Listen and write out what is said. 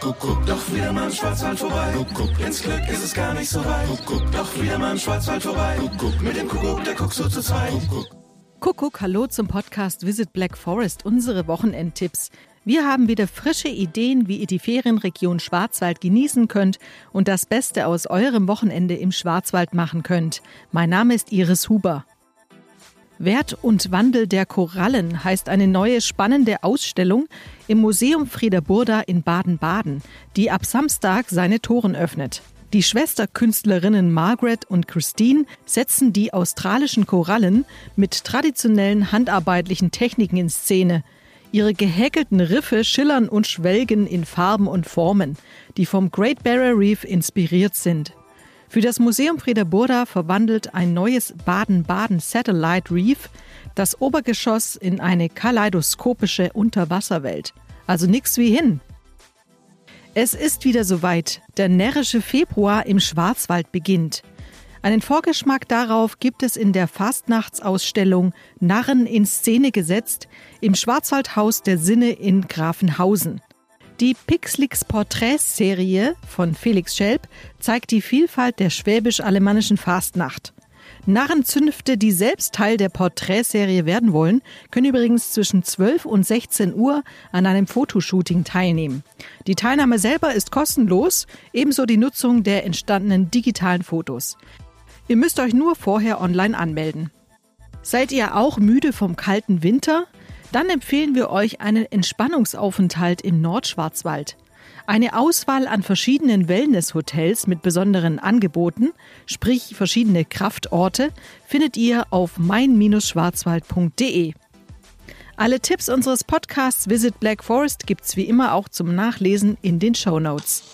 Kuckuck, doch wieder mal im Schwarzwald vorbei. Kuckuck, ins Glück ist es gar nicht so weit. Kuckuck, doch wieder mal im Schwarzwald vorbei. Kuckuck, mit dem Kuckuck, der guckt so zu zweit. Kuckuck. Kuckuck, hallo zum Podcast Visit Black Forest, unsere Wochenendtipps. Wir haben wieder frische Ideen, wie ihr die Ferienregion Schwarzwald genießen könnt und das Beste aus eurem Wochenende im Schwarzwald machen könnt. Mein Name ist Iris Huber. Wert und Wandel der Korallen heißt eine neue spannende Ausstellung im Museum Frieder Burda in Baden-Baden, die ab Samstag seine Toren öffnet. Die Schwesterkünstlerinnen Margaret und Christine setzen die australischen Korallen mit traditionellen handarbeitlichen Techniken in Szene. Ihre gehäkelten Riffe schillern und schwelgen in Farben und Formen, die vom Great Barrier Reef inspiriert sind. Für das Museum Frieder Burda verwandelt ein neues Baden-Baden Satellite Reef das Obergeschoss in eine kaleidoskopische Unterwasserwelt. Also nix wie hin. Es ist wieder soweit. Der närrische Februar im Schwarzwald beginnt. Einen Vorgeschmack darauf gibt es in der Fastnachtsausstellung Narren in Szene gesetzt im Schwarzwaldhaus der Sinne in Grafenhausen. Die Pixlix Porträtserie von Felix Schelp zeigt die Vielfalt der schwäbisch-alemannischen Fastnacht. Narrenzünfte, die selbst Teil der Porträtserie werden wollen, können übrigens zwischen 12 und 16 Uhr an einem Fotoshooting teilnehmen. Die Teilnahme selber ist kostenlos, ebenso die Nutzung der entstandenen digitalen Fotos. Ihr müsst euch nur vorher online anmelden. Seid ihr auch müde vom kalten Winter? Dann empfehlen wir euch einen Entspannungsaufenthalt im Nordschwarzwald. Eine Auswahl an verschiedenen Wellnesshotels mit besonderen Angeboten, sprich verschiedene Kraftorte, findet ihr auf mein-schwarzwald.de. Alle Tipps unseres Podcasts Visit Black Forest gibt's wie immer auch zum Nachlesen in den Show Notes.